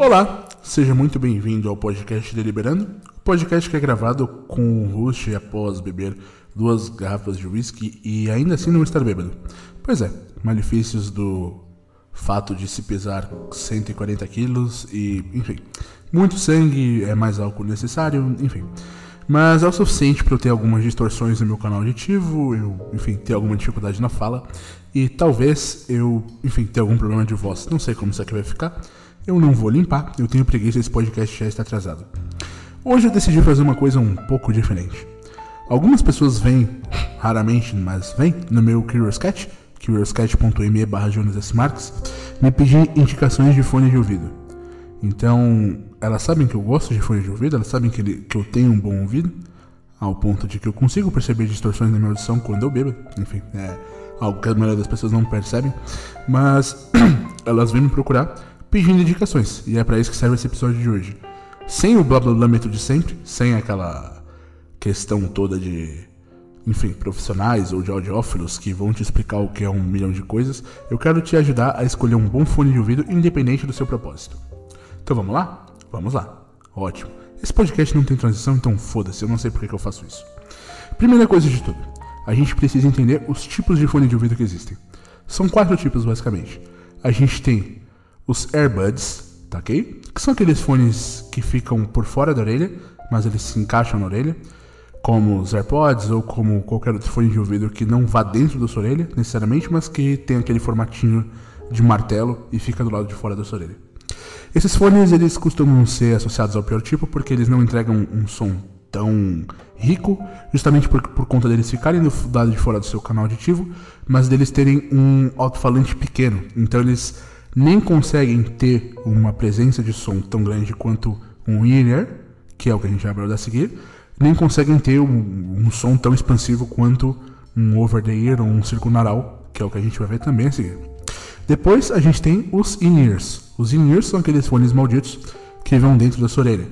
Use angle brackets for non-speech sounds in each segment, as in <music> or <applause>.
Olá, seja muito bem-vindo ao podcast Deliberando, podcast que é gravado com o host após beber duas garrafas de whisky e ainda assim não estar bêbado. Pois é, malefícios do fato de se pesar 140 quilos e, enfim, muito sangue é mais álcool necessário, enfim. Mas é o suficiente para eu ter algumas distorções no meu canal auditivo, eu, enfim, ter alguma dificuldade na fala e talvez eu, enfim, ter algum problema de voz. Não sei como isso aqui vai ficar. Eu não vou limpar, eu tenho preguiça, esse podcast já está atrasado. Hoje eu decidi fazer uma coisa um pouco diferente. Algumas pessoas vêm, raramente, mas vêm, no meu Curious Cat, curiouscat.me barra. Marques, me pedir indicações de fone de ouvido. Então, elas sabem que eu gosto de fone de ouvido, elas sabem que, ele, que eu tenho um bom ouvido, ao ponto de que eu consigo perceber distorções na minha audição quando eu bebo. Enfim, é algo que a maioria das pessoas não percebem. Mas <clears throat> elas vêm me procurar pedindo indicações, e é para isso que serve esse episódio de hoje. Sem o blá blá blá de sempre, sem aquela questão toda de enfim, profissionais ou de audiófilos que vão te explicar o que é um milhão de coisas, eu quero te ajudar a escolher um bom fone de ouvido independente do seu propósito. Então vamos lá? Vamos lá. Ótimo. Esse podcast não tem transição, então foda-se, eu não sei por que eu faço isso. Primeira coisa de tudo, a gente precisa entender os tipos de fone de ouvido que existem. São quatro tipos basicamente. A gente tem os earbuds, tá ok? Que são aqueles fones que ficam por fora da orelha, mas eles se encaixam na orelha como os AirPods ou como qualquer outro fone de ouvido que não vá dentro da sua orelha, necessariamente, mas que tem aquele formatinho de martelo e fica do lado de fora da sua orelha. Esses fones eles costumam ser associados ao pior tipo porque eles não entregam um som tão rico, justamente por, por conta deles ficarem do lado de fora do seu canal auditivo, mas deles terem um alto-falante pequeno. Então eles nem conseguem ter uma presença de som tão grande quanto um in-ear, que é o que a gente vai abordar a seguir, nem conseguem ter um, um som tão expansivo quanto um over-the-ear ou um circunaural, que é o que a gente vai ver também a seguir. Depois a gente tem os in-ears. Os in-ears são aqueles fones malditos que vão dentro da sua orelha.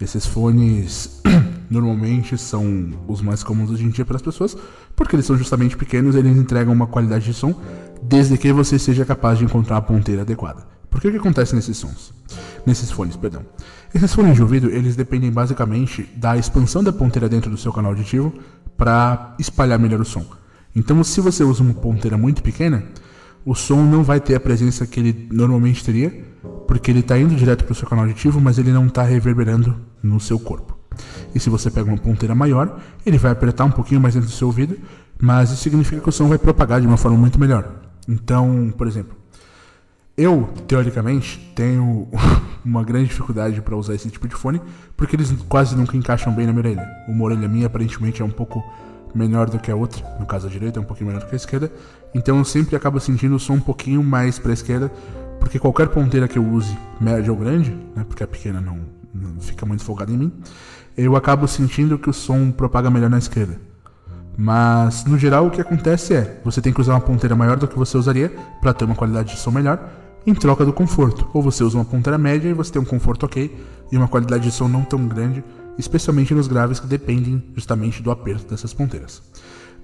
Esses fones <clears throat> normalmente são os mais comuns hoje em dia para as pessoas, porque eles são justamente pequenos e eles entregam uma qualidade de som, desde que você seja capaz de encontrar a ponteira adequada. Por que o que acontece nesses sons? Nesses fones, perdão. Esses fones de ouvido, eles dependem basicamente da expansão da ponteira dentro do seu canal auditivo para espalhar melhor o som. Então, se você usa uma ponteira muito pequena, o som não vai ter a presença que ele normalmente teria, porque ele está indo direto para o seu canal auditivo, mas ele não está reverberando no seu corpo. E se você pega uma ponteira maior, ele vai apertar um pouquinho mais dentro do seu ouvido, mas isso significa que o som vai propagar de uma forma muito melhor. Então, por exemplo, eu, teoricamente, tenho <laughs> uma grande dificuldade para usar esse tipo de fone, porque eles quase nunca encaixam bem na minha orelha. Uma orelha minha aparentemente é um pouco menor do que a outra, no caso a direita é um pouquinho menor do que a esquerda, então eu sempre acabo sentindo o som um pouquinho mais para a esquerda, porque qualquer ponteira que eu use, média ou grande, né, porque a pequena não, não fica muito folgada em mim, eu acabo sentindo que o som propaga melhor na esquerda. Mas no geral o que acontece é, você tem que usar uma ponteira maior do que você usaria para ter uma qualidade de som melhor, em troca do conforto. Ou você usa uma ponteira média e você tem um conforto ok e uma qualidade de som não tão grande, especialmente nos graves que dependem justamente do aperto dessas ponteiras.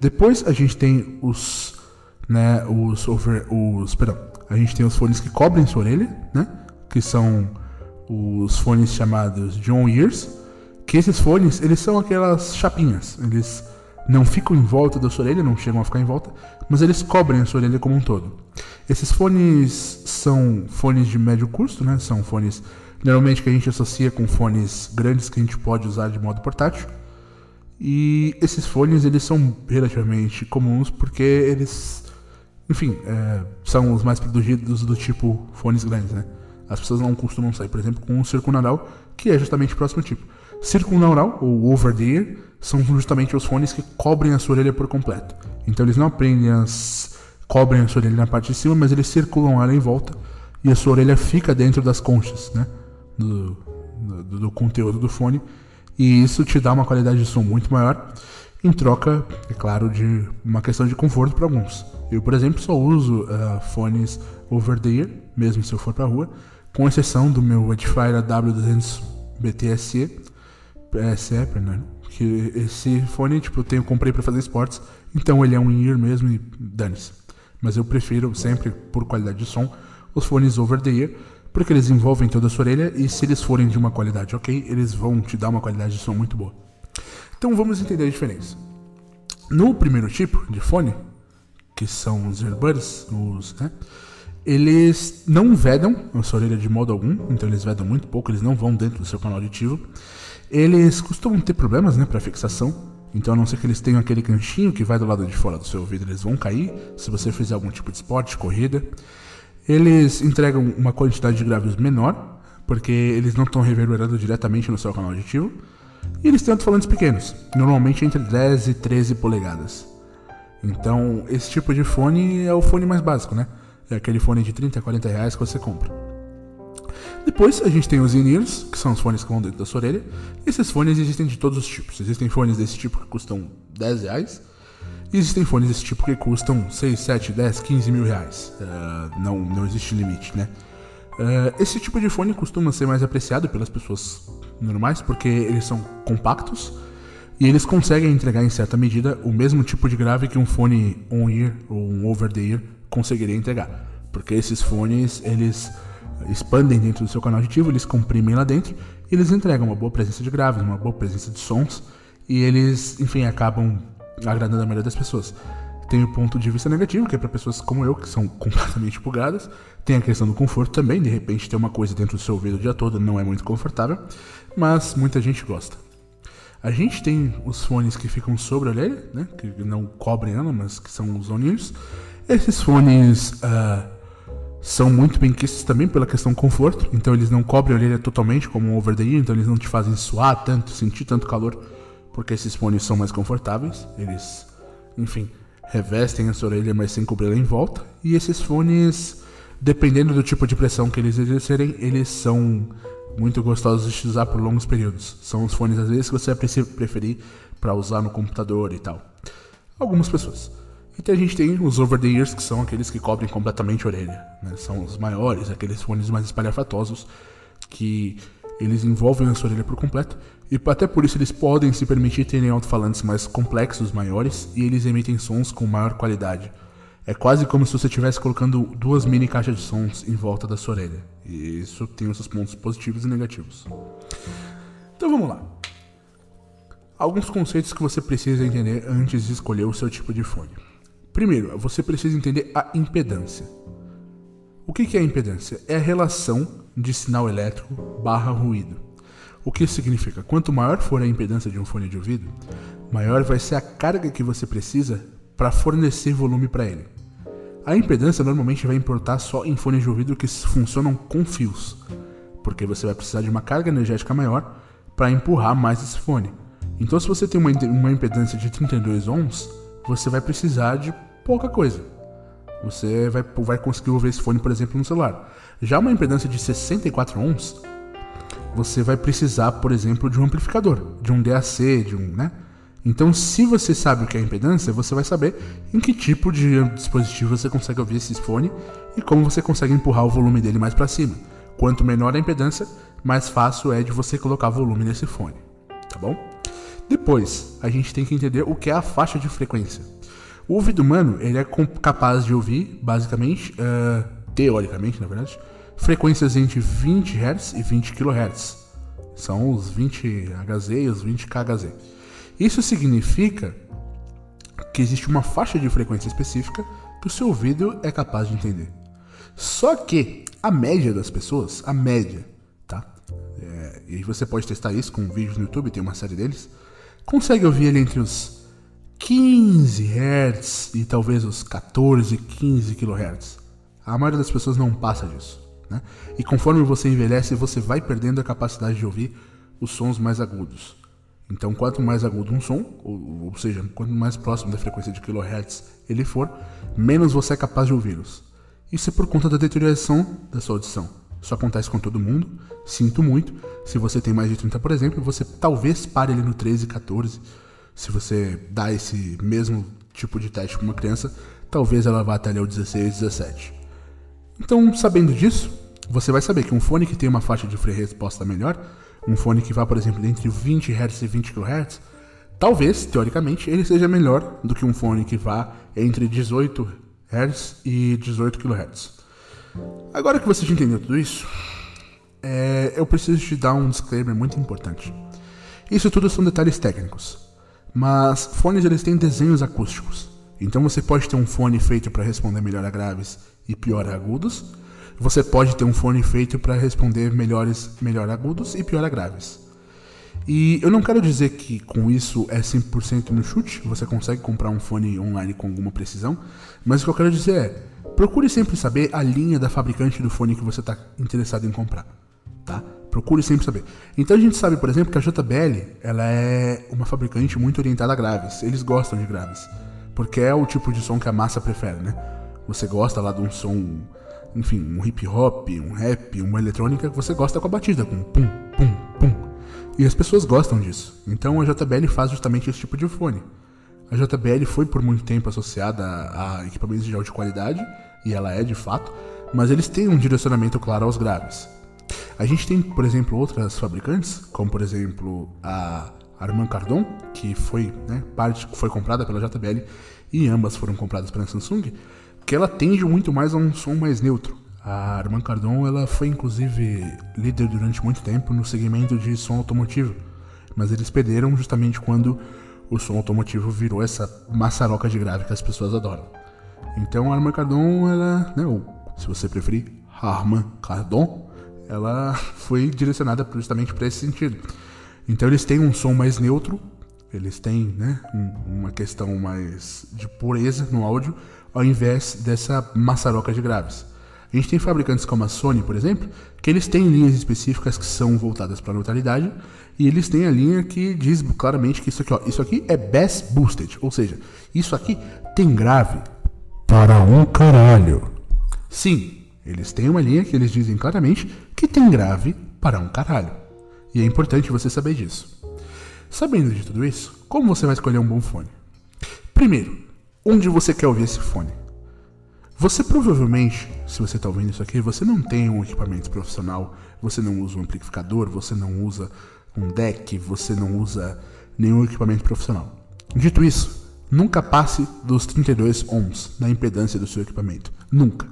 Depois a gente tem os, né, os over, os, perdão, a gente tem os fones que cobrem sua orelha, né, que são os fones chamados John Ears, que esses fones, eles são aquelas chapinhas, eles não ficam em volta da sua orelha, não chegam a ficar em volta, mas eles cobrem a sua orelha como um todo. Esses fones são fones de médio custo, né? São fones normalmente que a gente associa com fones grandes que a gente pode usar de modo portátil. E esses fones eles são relativamente comuns porque eles, enfim, é, são os mais produzidos do tipo fones grandes, né? As pessoas não costumam sair, por exemplo, com um circunaural, que é justamente o próximo tipo. Circunaural, ou over the ear, são justamente os fones que cobrem a sua orelha por completo. Então eles não aprendem as cobrem a sua orelha na parte de cima, mas eles circulam ela em volta e a sua orelha fica dentro das conchas, né? Do, do, do conteúdo do fone. E isso te dá uma qualidade de som muito maior, em troca, é claro, de uma questão de conforto para alguns. Eu, por exemplo, só uso uh, fones over the ear, mesmo se eu for para rua, com exceção do meu Edifier W200 BTSE, PSE, perdão, que esse fone, tipo, eu tenho, comprei para fazer esportes, então ele é um ear mesmo e dane-se mas eu prefiro sempre, por qualidade de som, os fones over the ear, porque eles envolvem toda a sua orelha e se eles forem de uma qualidade ok, eles vão te dar uma qualidade de som muito boa. Então vamos entender a diferença. No primeiro tipo de fone, que são os earbuds, os, né, eles não vedam a sua orelha de modo algum, então eles vedam muito pouco, eles não vão dentro do seu canal auditivo. Eles costumam ter problemas né, para fixação, então a não ser que eles tenham aquele ganchinho que vai do lado de fora do seu ouvido, eles vão cair se você fizer algum tipo de esporte, corrida. Eles entregam uma quantidade de graves menor, porque eles não estão reverberando diretamente no seu canal auditivo. E eles têm alto-falantes pequenos, normalmente entre 10 e 13 polegadas. Então, esse tipo de fone é o fone mais básico, né? É aquele fone de 30 a 40 reais que você compra. Depois a gente tem os in-ears, que são os fones que vão dentro da sua orelha. Esses fones existem de todos os tipos. Existem fones desse tipo que custam 10 reais. E existem fones desse tipo que custam 6, 7, 10, 15 mil reais. Uh, não, não existe limite, né? Uh, esse tipo de fone costuma ser mais apreciado pelas pessoas normais porque eles são compactos e eles conseguem entregar em certa medida o mesmo tipo de grave que um fone on-ear ou um over-the-ear conseguiria entregar. Porque esses fones, eles expandem dentro do seu canal auditivo, eles comprimem lá dentro e eles entregam uma boa presença de graves, uma boa presença de sons e eles, enfim, acabam agradando a maioria das pessoas. Tem o ponto de vista negativo, que é para pessoas como eu, que são <laughs> completamente bugadas. Tem a questão do conforto também, de repente ter uma coisa dentro do seu ouvido o dia todo não é muito confortável, mas muita gente gosta. A gente tem os fones que ficam sobre a orelha, né, que não cobrem ela, mas que são os on-ears. Esses fones uh, são muito bem quistos também pela questão conforto, então eles não cobrem a orelha totalmente como um over the ear, então eles não te fazem suar tanto, sentir tanto calor, porque esses fones são mais confortáveis, eles, enfim, revestem a sua orelha, mas sem cobrir ela em volta, e esses fones, dependendo do tipo de pressão que eles exercerem, eles são muito gostosos de usar por longos períodos. São os fones, às vezes, que você vai preferir para usar no computador e tal. Algumas pessoas. Então a gente tem os over-the-ears, que são aqueles que cobrem completamente a orelha. Né? São os maiores, aqueles fones mais espalhafatosos, que eles envolvem a sua orelha por completo. E até por isso eles podem se permitir terem alto-falantes mais complexos, maiores, e eles emitem sons com maior qualidade. É quase como se você estivesse colocando duas mini caixas de sons em volta da sua orelha. E isso tem os seus pontos positivos e negativos. Então vamos lá. Alguns conceitos que você precisa entender antes de escolher o seu tipo de fone. Primeiro, você precisa entender a impedância. O que é a impedância? É a relação de sinal elétrico barra ruído. O que significa? Quanto maior for a impedância de um fone de ouvido, maior vai ser a carga que você precisa para fornecer volume para ele. A impedância normalmente vai importar só em fones de ouvido que funcionam com fios, porque você vai precisar de uma carga energética maior para empurrar mais esse fone. Então, se você tem uma, uma impedância de 32 ohms, você vai precisar de pouca coisa. Você vai, vai conseguir ouvir esse fone, por exemplo, no celular. Já uma impedância de 64 ohms, você vai precisar, por exemplo, de um amplificador, de um DAC, de um, né? Então, se você sabe o que é impedância, você vai saber em que tipo de dispositivo você consegue ouvir esse fone e como você consegue empurrar o volume dele mais para cima. Quanto menor a impedância, mais fácil é de você colocar volume nesse fone, tá bom? Depois, a gente tem que entender o que é a faixa de frequência. O ouvido humano ele é capaz de ouvir, basicamente, uh, teoricamente, na verdade, frequências entre 20 Hz e 20 kHz. São os 20 Hz e os 20 kHz. Isso significa que existe uma faixa de frequência específica que o seu ouvido é capaz de entender. Só que a média das pessoas, a média, tá? É, e você pode testar isso com vídeos no YouTube, tem uma série deles, consegue ouvir ele entre os 15 Hz e talvez os 14, 15 kHz. A maioria das pessoas não passa disso. Né? E conforme você envelhece, você vai perdendo a capacidade de ouvir os sons mais agudos. Então, quanto mais agudo um som, ou, ou seja, quanto mais próximo da frequência de kHz ele for, menos você é capaz de ouvi-los. Isso é por conta da deterioração da sua audição. Isso acontece com todo mundo. Sinto muito. Se você tem mais de 30, por exemplo, você talvez pare ali no 13, 14 se você dá esse mesmo tipo de teste para uma criança, talvez ela vá até ali ao 16, 17. Então, sabendo disso, você vai saber que um fone que tem uma faixa de freio resposta melhor, um fone que vá, por exemplo, entre 20 Hz e 20 kHz, talvez, teoricamente, ele seja melhor do que um fone que vá entre 18 Hz e 18 kHz. Agora que você já entendeu tudo isso, é, eu preciso te dar um disclaimer muito importante. Isso tudo são detalhes técnicos, mas fones eles têm desenhos acústicos. Então você pode ter um fone feito para responder melhor a graves e pior a agudos. Você pode ter um fone feito para responder melhores, melhor agudos e pior a graves. E eu não quero dizer que com isso é 100% no chute, você consegue comprar um fone online com alguma precisão, mas o que eu quero dizer é, procure sempre saber a linha da fabricante do fone que você está interessado em comprar, tá? Procure sempre saber. Então a gente sabe, por exemplo, que a JBL ela é uma fabricante muito orientada a graves. Eles gostam de graves, porque é o tipo de som que a massa prefere, né? Você gosta lá de um som, enfim, um hip hop, um rap, uma eletrônica que você gosta com a batida, com pum, pum, pum. E as pessoas gostam disso. Então a JBL faz justamente esse tipo de fone. A JBL foi por muito tempo associada a, equipamentos de alta qualidade, e ela é de fato, mas eles têm um direcionamento claro aos graves. A gente tem, por exemplo, outras fabricantes, como por exemplo a Armand Cardon, que foi, né, parte, foi comprada pela JBL e ambas foram compradas pela Samsung, que ela tende muito mais a um som mais neutro. A Armand Cardon ela foi inclusive líder durante muito tempo no segmento de som automotivo, mas eles perderam justamente quando o som automotivo virou essa maçaroca de grave que as pessoas adoram. Então a Armand Cardon, ela, né, ou se você preferir, Armand Cardon, ela <laughs> foi direcionada justamente para esse sentido. Então eles têm um som mais neutro, eles têm né, uma questão mais de pureza no áudio, ao invés dessa maçaroca de graves. A gente tem fabricantes como a Sony, por exemplo, que eles têm linhas específicas que são voltadas para a neutralidade e eles têm a linha que diz claramente que isso aqui, ó, isso aqui é bass boosted, ou seja, isso aqui tem grave para um caralho. Sim, eles têm uma linha que eles dizem claramente que tem grave para um caralho. E é importante você saber disso. Sabendo de tudo isso, como você vai escolher um bom fone? Primeiro, onde você quer ouvir esse fone? Você provavelmente, se você está ouvindo isso aqui, você não tem um equipamento profissional, você não usa um amplificador, você não usa um deck, você não usa nenhum equipamento profissional. Dito isso, nunca passe dos 32 ohms na impedância do seu equipamento. Nunca.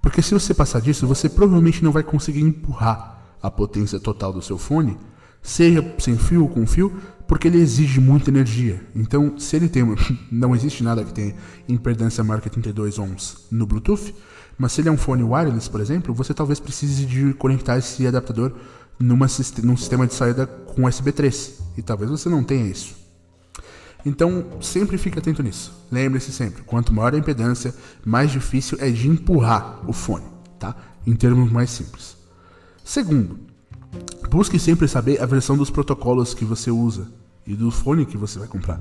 Porque se você passar disso, você provavelmente não vai conseguir empurrar a potência total do seu fone, seja sem fio ou com fio, porque ele exige muita energia. Então, se ele tem. <laughs> Não existe nada que tenha impedância maior que 32 ohms no Bluetooth, mas se ele é um fone wireless, por exemplo, você talvez precise de conectar esse adaptador numa, num sistema de saída com USB 3. E talvez você não tenha isso. Então, sempre fique atento nisso. Lembre-se sempre: quanto maior a impedância, mais difícil é de empurrar o fone, tá? Em termos mais simples. Segundo, Busque sempre saber a versão dos protocolos que você usa e do fone que você vai comprar.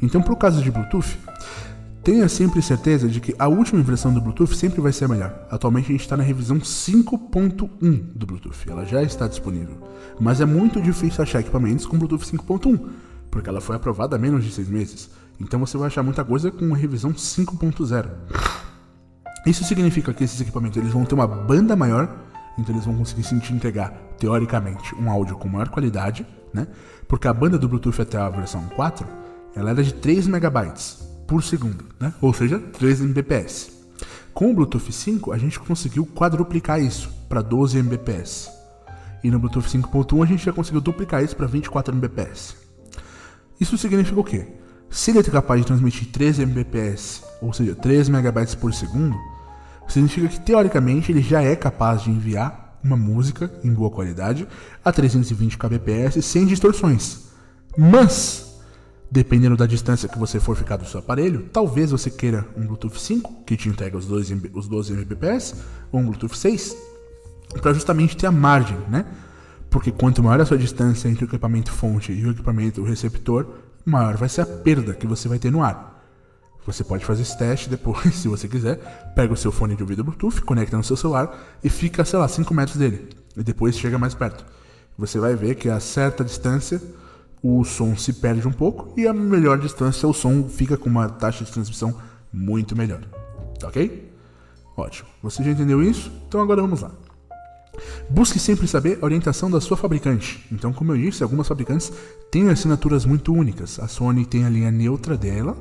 Então, para o caso de Bluetooth, tenha sempre certeza de que a última versão do Bluetooth sempre vai ser a melhor. Atualmente a gente está na revisão 5.1 do Bluetooth, ela já está disponível. Mas é muito difícil achar equipamentos com Bluetooth 5.1, porque ela foi aprovada há menos de 6 meses. Então você vai achar muita coisa com revisão 5.0. Isso significa que esses equipamentos eles vão ter uma banda maior então eles vão conseguir se entregar, teoricamente, um áudio com maior qualidade, né? Porque a banda do Bluetooth até a versão 4, ela era de 3 megabytes por segundo, né? Ou seja, 3 Mbps. Com o Bluetooth 5, a gente conseguiu quadruplicar isso para 12 Mbps. E no Bluetooth 5.1 a gente já conseguiu duplicar isso para 24 Mbps. Isso significa o quê? Se ele é capaz de transmitir 3 Mbps, ou seja, 3 megabytes por segundo, significa que teoricamente ele já é capaz de enviar uma música em boa qualidade a 320 kbps sem distorções. Mas, dependendo da distância que você for ficar do seu aparelho, talvez você queira um Bluetooth 5 que te entrega os 12, os 12 Mbps ou um Bluetooth 6 para justamente ter a margem, né? Porque quanto maior a sua distância entre o equipamento fonte e o equipamento receptor, maior vai ser a perda que você vai ter no ar. Você pode fazer esse teste depois, <laughs> se você quiser. Pega o seu fone de ouvido Bluetooth, conecta no seu celular e fica, sei lá, 5 metros dele. E depois chega mais perto. Você vai ver que a certa distância o som se perde um pouco e a melhor distância o som fica com uma taxa de transmissão muito melhor. Ok? Ótimo. Você já entendeu isso? Então agora vamos lá. Busque sempre saber a orientação da sua fabricante. Então, como eu disse, algumas fabricantes têm assinaturas muito únicas. A Sony tem a linha neutra dela,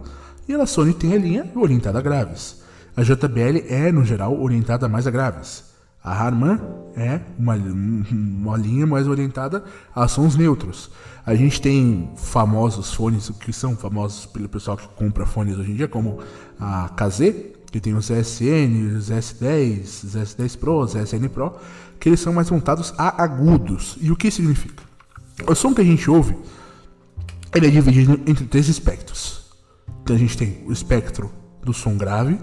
e a Sony tem a linha orientada a graves. A JBL é, no geral, orientada mais a graves. A Harman é uma, uma linha mais orientada a sons neutros. A gente tem famosos fones que são famosos pelo pessoal que compra fones hoje em dia, como a KZ, que tem os SN, os S10, os S10 Pro, os SN Pro, que eles são mais montados a agudos. E o que significa? O som que a gente ouve, ele é dividido entre três espectros. Então a gente tem o espectro do som grave.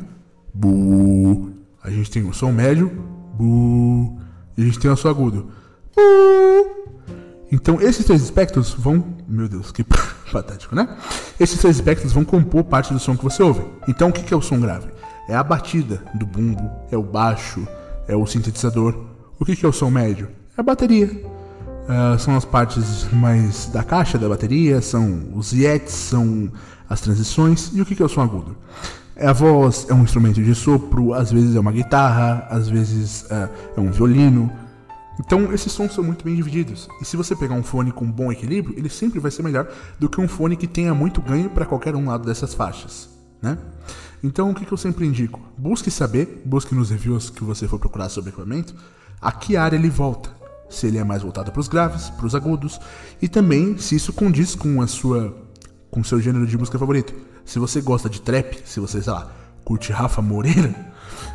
A gente tem o som médio. E a gente tem o som agudo. Então esses três espectros vão, meu Deus, que <laughs> patético, né? Esses três espectros vão compor parte do som que você ouve. Então o que é o som grave? É a batida do bumbo, é o baixo, é o sintetizador. O que é o som médio? É a bateria. Uh, são as partes mais da caixa da bateria, são os yetis, são as transições. E o que é o som agudo? A voz, é um instrumento de sopro, às vezes é uma guitarra, às vezes uh, é um violino. Então, esses sons são muito bem divididos. E se você pegar um fone com bom equilíbrio, ele sempre vai ser melhor do que um fone que tenha muito ganho para qualquer um lado dessas faixas, né? Então, o que, que eu sempre indico? Busque saber, busque nos reviews que você for procurar sobre equipamento, a que área ele volta. Se ele é mais voltado para os graves, para os agudos, e também se isso condiz com a sua com o seu gênero de música favorito. Se você gosta de trap, se você, sei lá, curte Rafa Moreira,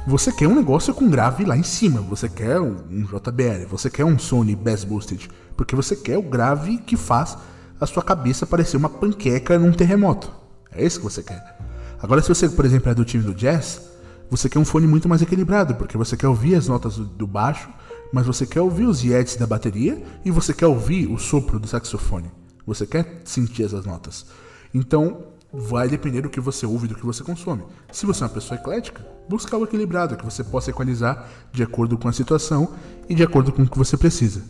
você quer um negócio com grave lá em cima, você quer um, um JBL, você quer um Sony Bass Boosted, porque você quer o grave que faz a sua cabeça parecer uma panqueca num terremoto. É isso que você quer. Agora, se você, por exemplo, é do time do jazz, você quer um fone muito mais equilibrado, porque você quer ouvir as notas do baixo, mas você quer ouvir os yetis da bateria e você quer ouvir o sopro do saxofone. Você quer sentir essas notas. Então, vai depender do que você ouve do que você consome. Se você é uma pessoa eclética, busca o equilibrado, que você possa equalizar de acordo com a situação e de acordo com o que você precisa.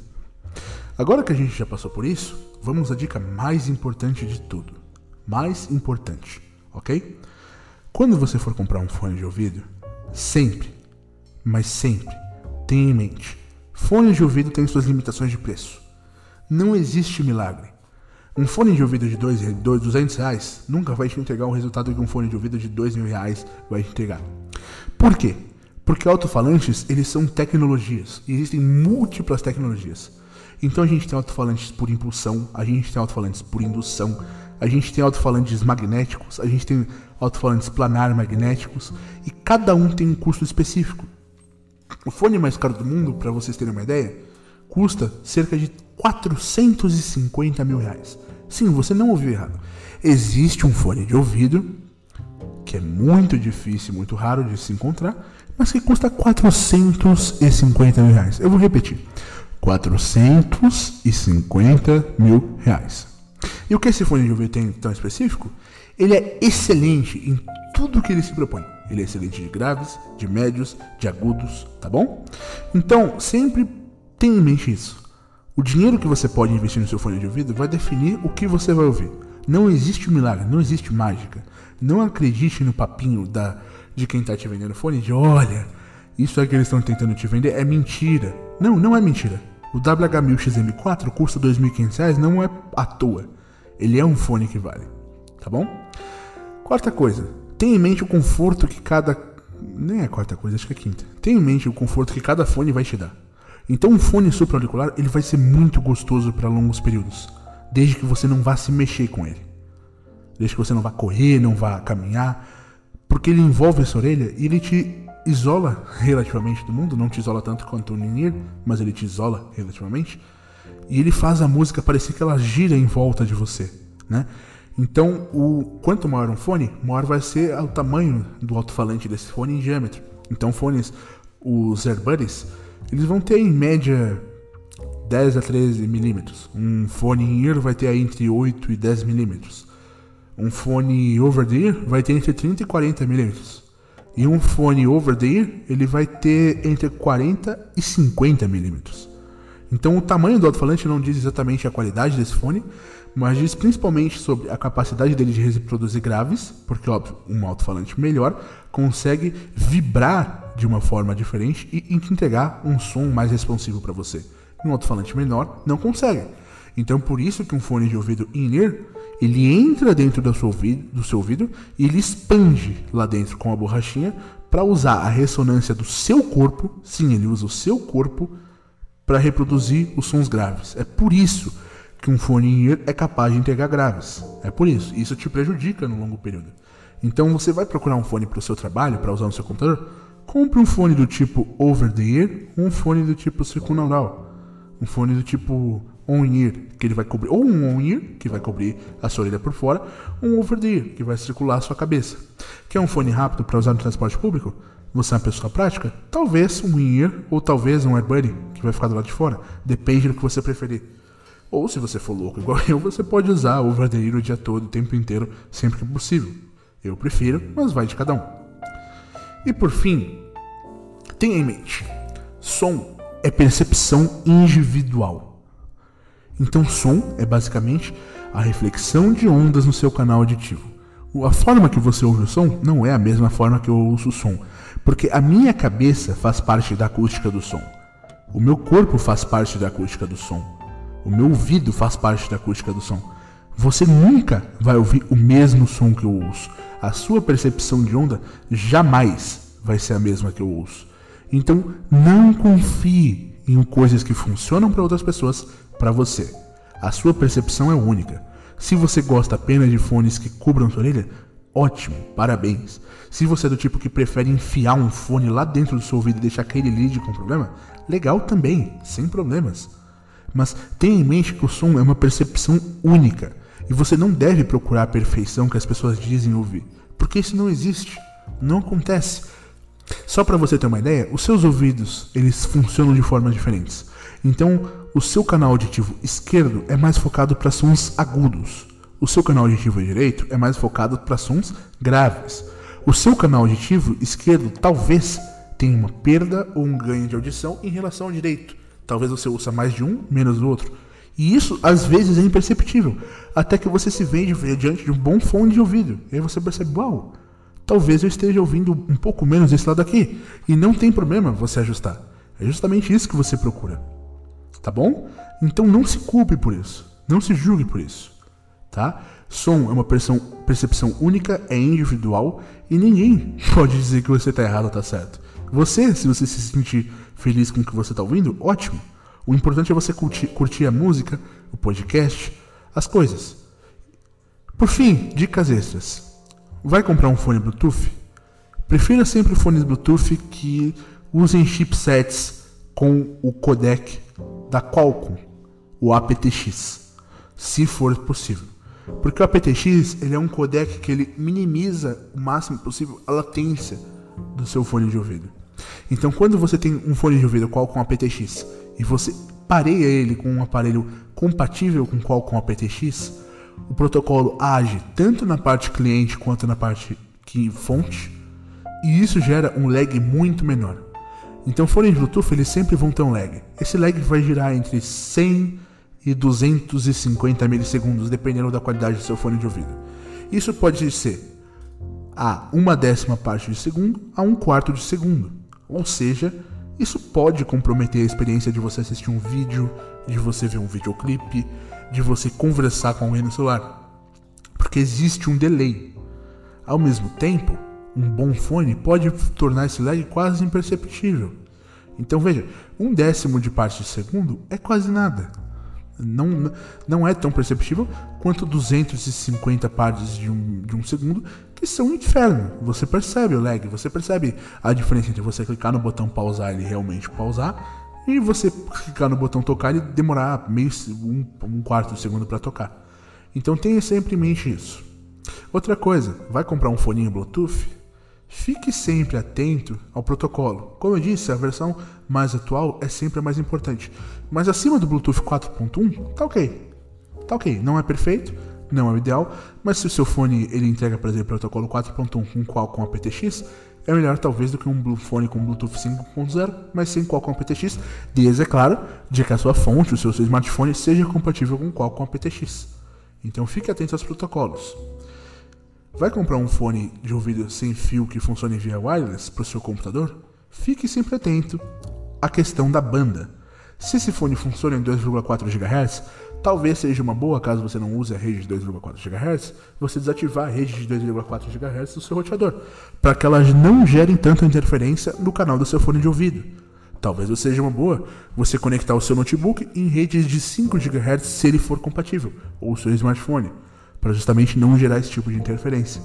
Agora que a gente já passou por isso, vamos à dica mais importante de tudo. Mais importante, ok? Quando você for comprar um fone de ouvido, sempre, mas sempre, tenha em mente: fones de ouvido têm suas limitações de preço. Não existe milagre. Um fone de ouvido de dois, 200 reais nunca vai te entregar o resultado que um fone de ouvido de 2 mil reais vai te entregar. Por quê? Porque alto-falantes, eles são tecnologias. Existem múltiplas tecnologias. Então a gente tem alto-falantes por impulsão, a gente tem alto-falantes por indução, a gente tem alto-falantes magnéticos, a gente tem alto-falantes planar magnéticos e cada um tem um custo específico. O fone mais caro do mundo, para vocês terem uma ideia, custa cerca de 450 mil reais. Sim, você não ouviu errado. Existe um fone de ouvido que é muito difícil, muito raro de se encontrar, mas que custa 450 mil reais. Eu vou repetir: 450 mil reais. E o que esse fone de ouvido tem tão específico? Ele é excelente em tudo que ele se propõe. Ele é excelente de graves, de médios, de agudos, tá bom? Então, sempre tenha em mente isso. O dinheiro que você pode investir no seu fone de ouvido vai definir o que você vai ouvir. Não existe milagre, não existe mágica. Não acredite no papinho da, de quem está te vendendo fone de olha, isso é que eles estão tentando te vender é mentira. Não, não é mentira. O WH1000XM4 custa R$ 2.500, não é à toa. Ele é um fone que vale, tá bom? Quarta coisa, tenha em mente o conforto que cada. Nem é a quarta coisa, acho que é a quinta. Tenha em mente o conforto que cada fone vai te dar. Então, um fone supraauricular ele vai ser muito gostoso para longos períodos, desde que você não vá se mexer com ele. Desde que você não vá correr, não vá caminhar, porque ele envolve essa orelha e ele te isola relativamente do mundo, não te isola tanto quanto o Ninir, mas ele te isola relativamente. E ele faz a música parecer que ela gira em volta de você, né? Então, o quanto maior um fone, maior vai ser o tamanho do alto-falante desse fone em diâmetro. Então, fones, os AirBuddies, eles vão ter em média 10 a 13 milímetros. Um fone in-ear vai ter aí entre 8 e 10 milímetros. Um fone over-the-ear vai ter entre 30 e 40 milímetros. E um fone over-the-ear ele vai ter entre 40 e 50 milímetros. Então o tamanho do alto-falante não diz exatamente a qualidade desse fone, mas diz principalmente sobre a capacidade dele de reproduzir graves, porque óbvio, um alto-falante melhor consegue vibrar de uma forma diferente e entregar um som mais responsivo para você. Um alto-falante menor não consegue. Então por isso que um fone de ouvido in-ear ele entra dentro do seu, ouvido, do seu ouvido e ele expande lá dentro com a borrachinha para usar a ressonância do seu corpo, sim, ele usa o seu corpo para reproduzir os sons graves. É por isso que um fone in-ear é capaz de entregar graves. É por isso. Isso te prejudica no longo período. Então você vai procurar um fone para o seu trabalho, para usar no seu computador, compre um fone do tipo over the ear um fone do tipo circunaural. Um fone do tipo on-ear, que ele vai cobrir, ou um on-ear, que vai cobrir a sua orelha por fora, um over-the-ear, que vai circular a sua cabeça. Quer um fone rápido para usar no transporte público? Você é uma pessoa prática? Talvez um in-ear, ou talvez um AirBuddy, que vai ficar do lado de fora. Depende do que você preferir. Ou se você for louco igual <laughs> eu, você pode usar o over-the-ear o dia todo, o tempo inteiro, sempre que possível. Eu prefiro, mas vai de cada um. E por fim, tenha em mente: som é percepção individual. Então, som é basicamente a reflexão de ondas no seu canal auditivo. A forma que você ouve o som não é a mesma forma que eu ouço o som, porque a minha cabeça faz parte da acústica do som. O meu corpo faz parte da acústica do som. O meu ouvido faz parte da acústica do som. Você nunca vai ouvir o mesmo som que eu ouço. A sua percepção de onda jamais vai ser a mesma que eu ouço. Então, não confie em coisas que funcionam para outras pessoas para você. A sua percepção é única. Se você gosta apenas de fones que cubram sua orelha, ótimo, parabéns. Se você é do tipo que prefere enfiar um fone lá dentro do seu ouvido e deixar que ele lide com problema, legal também, sem problemas. Mas tenha em mente que o som é uma percepção única e você não deve procurar a perfeição que as pessoas dizem ouvir, porque isso não existe, não acontece. Só para você ter uma ideia, os seus ouvidos eles funcionam de formas diferentes. Então, o seu canal auditivo esquerdo é mais focado para sons agudos. O seu canal auditivo direito é mais focado para sons graves. O seu canal auditivo esquerdo talvez tenha uma perda ou um ganho de audição em relação ao direito. Talvez você ouça mais de um, menos do outro. E isso às vezes é imperceptível, até que você se vê diante de um bom fone de ouvido. E aí você percebe, uau, talvez eu esteja ouvindo um pouco menos desse lado aqui. E não tem problema você ajustar. É justamente isso que você procura tá bom? Então não se culpe por isso, não se julgue por isso, tá? Som é uma percepção, única, é individual e ninguém <laughs> pode dizer que você tá errado ou tá certo. Você, se você se sentir feliz com o que você tá ouvindo, ótimo. O importante é você curtir, curtir a música, o podcast, as coisas. Por fim, dicas extras. Vai comprar um fone Bluetooth? Prefira sempre fones Bluetooth que usem chipsets com o codec da Qualcomm, o aptX, se for possível. Porque o aptX ele é um codec que ele minimiza o máximo possível a latência do seu fone de ouvido. Então, quando você tem um fone de ouvido Qualcomm aptX e você pareia ele com um aparelho compatível com Qualcomm aptX, o protocolo age tanto na parte cliente quanto na parte que fonte, e isso gera um lag muito menor. Então, fones Bluetooth eles sempre vão ter um lag. Esse lag vai girar entre 100 e 250 milissegundos, dependendo da qualidade do seu fone de ouvido. Isso pode ser a uma décima parte de segundo a um quarto de segundo. Ou seja, isso pode comprometer a experiência de você assistir um vídeo, de você ver um videoclipe, de você conversar com alguém no celular. Porque existe um delay. Ao mesmo tempo, um bom fone pode tornar esse lag quase imperceptível. Então veja, um décimo de parte de segundo é quase nada. Não, não é tão perceptível quanto 250 partes de um, de um segundo, que são um inferno. Você percebe o lag, você percebe a diferença entre você clicar no botão pausar e realmente pausar, e você clicar no botão tocar e demorar meio um, um quarto de segundo para tocar. Então tenha sempre em mente isso. Outra coisa, vai comprar um foninho Bluetooth? Fique sempre atento ao protocolo. Como eu disse, a versão mais atual é sempre a mais importante. Mas acima do Bluetooth 4.1, tá ok. Tá ok, não é perfeito, não é o ideal, mas se o seu fone ele entrega, por exemplo, protocolo 4.1 com Qualcomm aptX, é melhor talvez do que um fone com Bluetooth 5.0, mas sem Qualcomm aptX, desde, é claro, de que a sua fonte, o seu, seu smartphone, seja compatível com Qualcomm aptX. Então fique atento aos protocolos. Vai comprar um fone de ouvido sem fio que funcione via wireless para o seu computador? Fique sempre atento à questão da banda. Se esse fone funciona em 2,4 GHz, talvez seja uma boa, caso você não use a rede de 2,4 GHz, você desativar a rede de 2,4 GHz do seu roteador, para que elas não gerem tanta interferência no canal do seu fone de ouvido. Talvez seja uma boa você conectar o seu notebook em redes de 5 GHz se ele for compatível, ou o seu smartphone, para justamente não gerar esse tipo de interferência.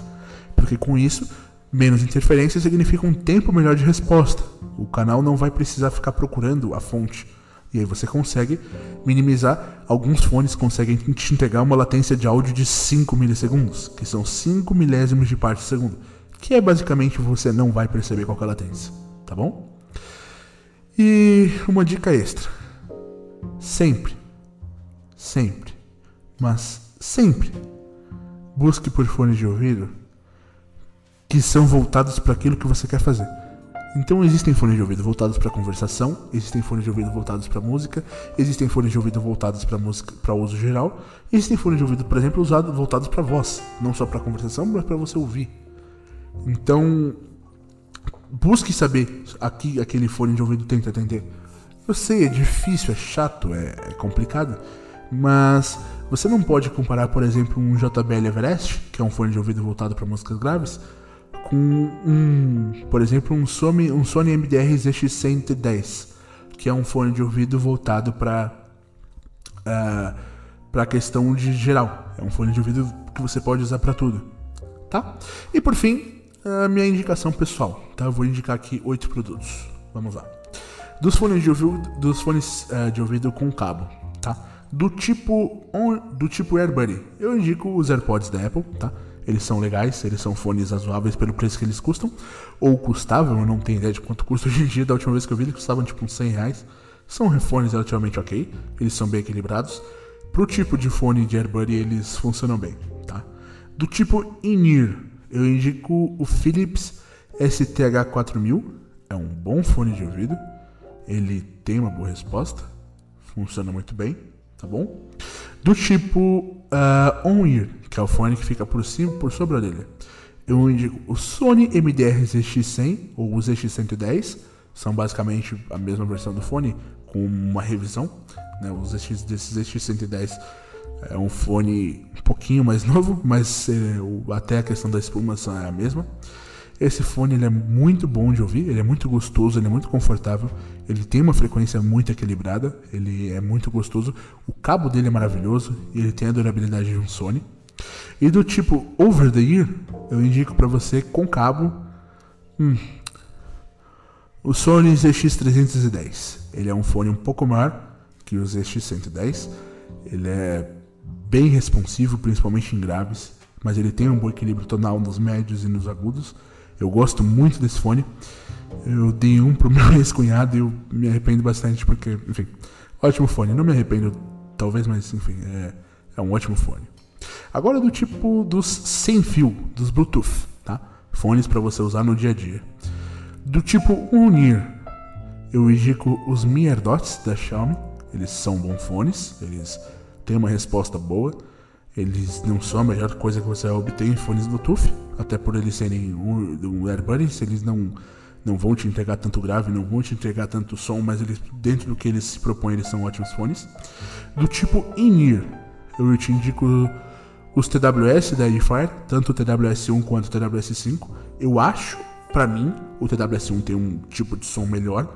Porque com isso, menos interferência significa um tempo melhor de resposta. O canal não vai precisar ficar procurando a fonte. E aí você consegue minimizar. Alguns fones conseguem te entregar uma latência de áudio de 5 milissegundos, que são 5 milésimos de parte de segundo, que é basicamente você não vai perceber qual é a latência, tá bom? E uma dica extra. Sempre, sempre, mas sempre busque por fones de ouvido que são voltados para aquilo que você quer fazer. Então existem fones de ouvido voltados para conversação, existem fones de ouvido voltados para música, existem fones de ouvido voltados para música, para uso geral, existem fones de ouvido, por exemplo, usados voltados para voz, não só para conversação, mas para você ouvir. Então, busque saber aqui aquele fone de ouvido tenta atender. Eu sei, é difícil, é chato, é, é complicado, mas você não pode comparar, por exemplo, um JBL Everest, que é um fone de ouvido voltado para músicas graves, com um, por exemplo, um Sony, um Sony MDR ZX110, que é um fone de ouvido voltado para uh, é, para questão de geral. É um fone de ouvido que você pode usar para tudo, tá? E por fim, a minha indicação pessoal, tá? Vou indicar aqui oito produtos. Vamos lá. Dos fones de ouvido, dos fones uh, de ouvido com cabo, tá? Do tipo do tipo AirBuddy, eu indico os AirPods da Apple, tá? Eles são legais, eles são fones razoáveis pelo preço que eles custam, ou custavam, eu não tenho ideia de quanto custa hoje em dia. Da última vez que eu vi, eles custavam tipo uns 100 reais. São fones relativamente ok, eles são bem equilibrados. Pro tipo de fone de AirBuddy, eles funcionam bem, tá? Do tipo in-ear, eu indico o Philips STH4000. É um bom fone de ouvido. Ele tem uma boa resposta. Funciona muito bem, tá bom? Do tipo uh, On-Ear, que é o fone que fica por cima, por sobre a orelha. Eu indico o Sony MDR ZX100 ou o ZX110. São basicamente a mesma versão do fone, com uma revisão. Né? O ZX, desse ZX110 é um fone um pouquinho mais <laughs> novo, mas o, até a questão da espuma é a mesma. Esse fone ele é muito bom de ouvir, ele é muito gostoso, ele é muito confortável, ele tem uma frequência muito equilibrada, ele é muito gostoso, o cabo dele é maravilhoso e ele tem a durabilidade de um Sony. E do tipo over the ear, eu indico para você com cabo hum, o Sony ZX310. Ele é um fone um pouco maior que o ZX110. Ele é bem responsivo, principalmente em graves, mas ele tem um bom equilíbrio tonal nos médios e nos agudos. Eu gosto muito desse fone. Eu dei um pro <laughs> meu ex-cunhado e eu me arrependo bastante porque, enfim, ótimo fone. Não me arrependo, talvez, mas enfim, é, é um ótimo fone. Agora do tipo dos sem fio, dos Bluetooth, tá? Fones para você usar no dia a dia. Do tipo Unir, eu indico os Mi AirDots da Xiaomi. Eles são bons fones, eles tem uma resposta boa. Eles não são a melhor coisa que você obter em fones Bluetooth, até por eles serem um, um eles não, não vão te entregar tanto grave, não vão te entregar tanto som, mas eles dentro do que eles se propõem, eles são ótimos fones. Do tipo in-ear, eu te indico os TWS da Edifier, tanto o TWS1 quanto o TWS5. Eu acho, para mim, o TWS1 tem um tipo de som melhor,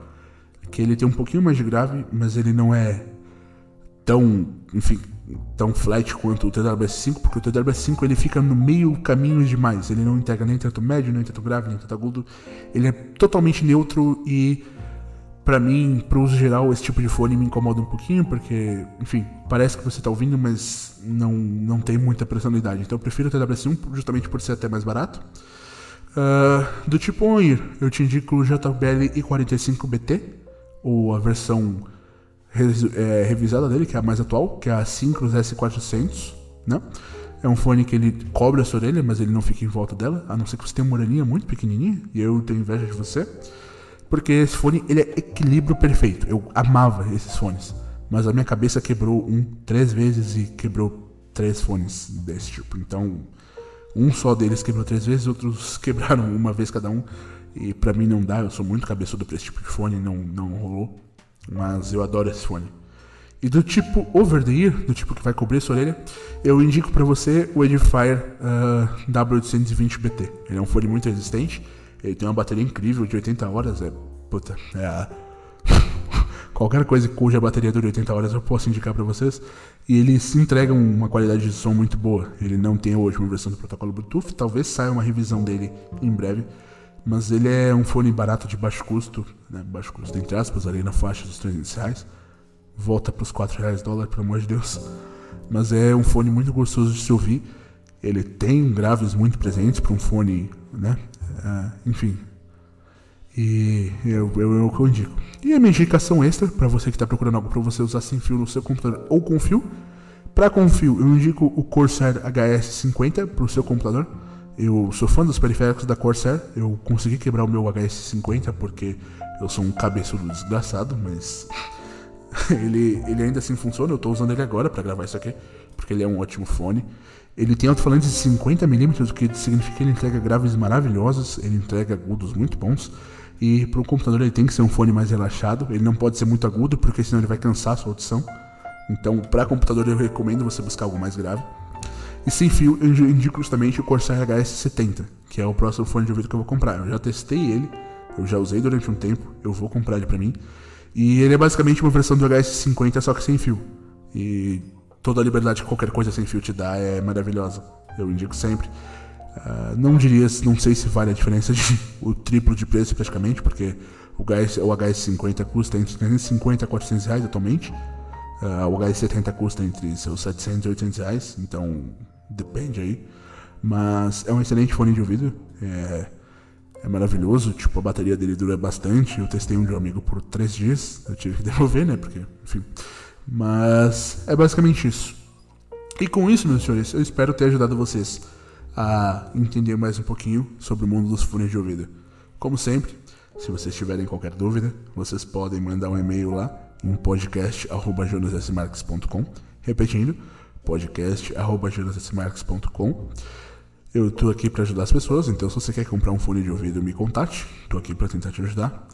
que ele tem um pouquinho mais de grave, mas ele não é tão, enfim, tão flat quanto o TWS5, porque o TWS5 ele fica no meio caminho demais. Ele não entrega nem tanto médio, nem tanto grave, nem tanto agudo. Ele é totalmente neutro e para mim, pro uso geral, esse tipo de fone me incomoda um pouquinho, porque, enfim, parece que você tá ouvindo, mas não, não tem muita personalidade. Então eu prefiro o TWS1 justamente por ser até mais barato. Uh, do tipo ONIR, eu te indico o JBL i45BT, ou a versão é, revisada dele, que é a mais atual, que é a Synchros S400, né? É um fone que ele cobre a sua orelha, mas ele não fica em volta dela, a não ser que você tenha uma orelhinha muito pequenininha, e eu tenho inveja de você. Porque esse fone, ele é equilíbrio perfeito. Eu amava esses fones. Mas a minha cabeça quebrou um três vezes e quebrou três fones desse tipo. Então, um só deles quebrou três vezes, outros <laughs> quebraram uma vez cada um. E pra mim não dá, eu sou muito cabeçudo pra esse tipo de fone, não, não rolou. Mas eu adoro esse fone. E do tipo over the ear, do tipo que vai cobrir sua orelha, eu indico para você o Edifier uh, W820BT. Ele é um fone muito resistente, ele tem uma bateria incrível de 80 horas, é. Puta, é. <laughs> Qualquer coisa cuja bateria dure 80 horas eu posso indicar para vocês. E ele se entrega uma qualidade de som muito boa. Ele não tem hoje uma versão do protocolo Bluetooth, talvez saia uma revisão dele em breve. Mas ele é um fone barato de baixo custo, né? baixo custo entre aspas, ali na faixa dos 300 reais volta para os 4 reais dólar, pelo amor de Deus. Mas é um fone muito gostoso de se ouvir. Ele tem graves muito presentes para um fone, né? Uh, enfim. E eu, eu, eu, eu indico. E a minha indicação extra, para você que está procurando algo para você usar sem fio no seu computador ou com fio. Para com fio, eu indico o Corsair HS50 para o seu computador. Eu sou fã dos periféricos da Corsair. Eu consegui quebrar o meu HS50 porque eu sou um cabeçudo desgraçado, mas <laughs> ele, ele ainda assim funciona, eu estou usando ele agora para gravar isso aqui, porque ele é um ótimo fone. Ele tem alto-falante de 50mm, o que significa que ele entrega graves maravilhosos, ele entrega agudos muito bons. E para o computador ele tem que ser um fone mais relaxado, ele não pode ser muito agudo, porque senão ele vai cansar a sua audição. Então, para computador eu recomendo você buscar algo mais grave. E sem fio, eu indico justamente o Corsair HS70, que é o próximo fone de ouvido que eu vou comprar. Eu já testei ele, eu já usei durante um tempo, eu vou comprar ele para mim. E ele é basicamente uma versão do HS50, só que sem fio. E toda a liberdade que qualquer coisa sem fio te dá é maravilhosa. Eu indico sempre. Uh, não diria, não sei se vale a diferença de <laughs> o triplo de preço praticamente, porque o, HS, o HS50 custa entre 350 e 400 reais atualmente. Uh, o HS70 custa entre seus 700 e 800 reais, então depende aí. Mas é um excelente fone de ouvido. É, é maravilhoso, tipo, a bateria dele dura bastante. Eu testei um de um amigo por três dias, eu tive que <laughs> devolver, né? Porque, enfim. Mas é basicamente isso. E com isso, meus senhores, eu espero ter ajudado vocês a entender mais um pouquinho sobre o mundo dos fones de ouvido. Como sempre, se vocês tiverem qualquer dúvida, vocês podem mandar um e-mail lá em podcast.jonasmarques.com Repetindo, podcast.jonasmarques.com eu tô aqui para ajudar as pessoas, então se você quer comprar um fone de ouvido, me contate. Tô aqui para tentar te ajudar.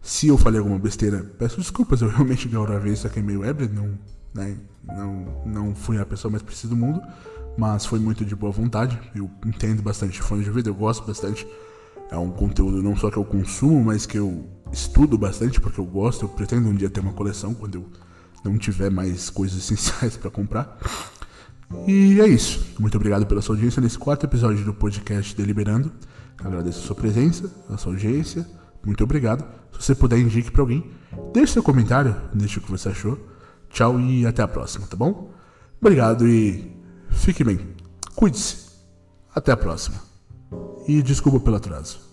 Se eu falei alguma besteira, peço desculpas, eu <laughs> realmente gravei isso aqui meio web, não, né, não, não fui a pessoa mais precisa do mundo, mas foi muito de boa vontade. Eu entendo bastante fone de ouvido, eu gosto bastante. É um conteúdo não só que eu consumo, mas que eu estudo bastante porque eu gosto. Eu pretendo um dia ter uma coleção quando eu não tiver mais coisas <laughs> essenciais para comprar. E é isso. Muito obrigado pela sua audiência nesse quarto episódio do podcast Deliberando. Agradeço a sua presença, a sua audiência. Muito obrigado. Se você puder, indique para alguém. Deixe seu comentário, deixe o que você achou. Tchau e até a próxima, tá bom? Obrigado e fique bem. Cuide-se. Até a próxima. E desculpa pelo atraso.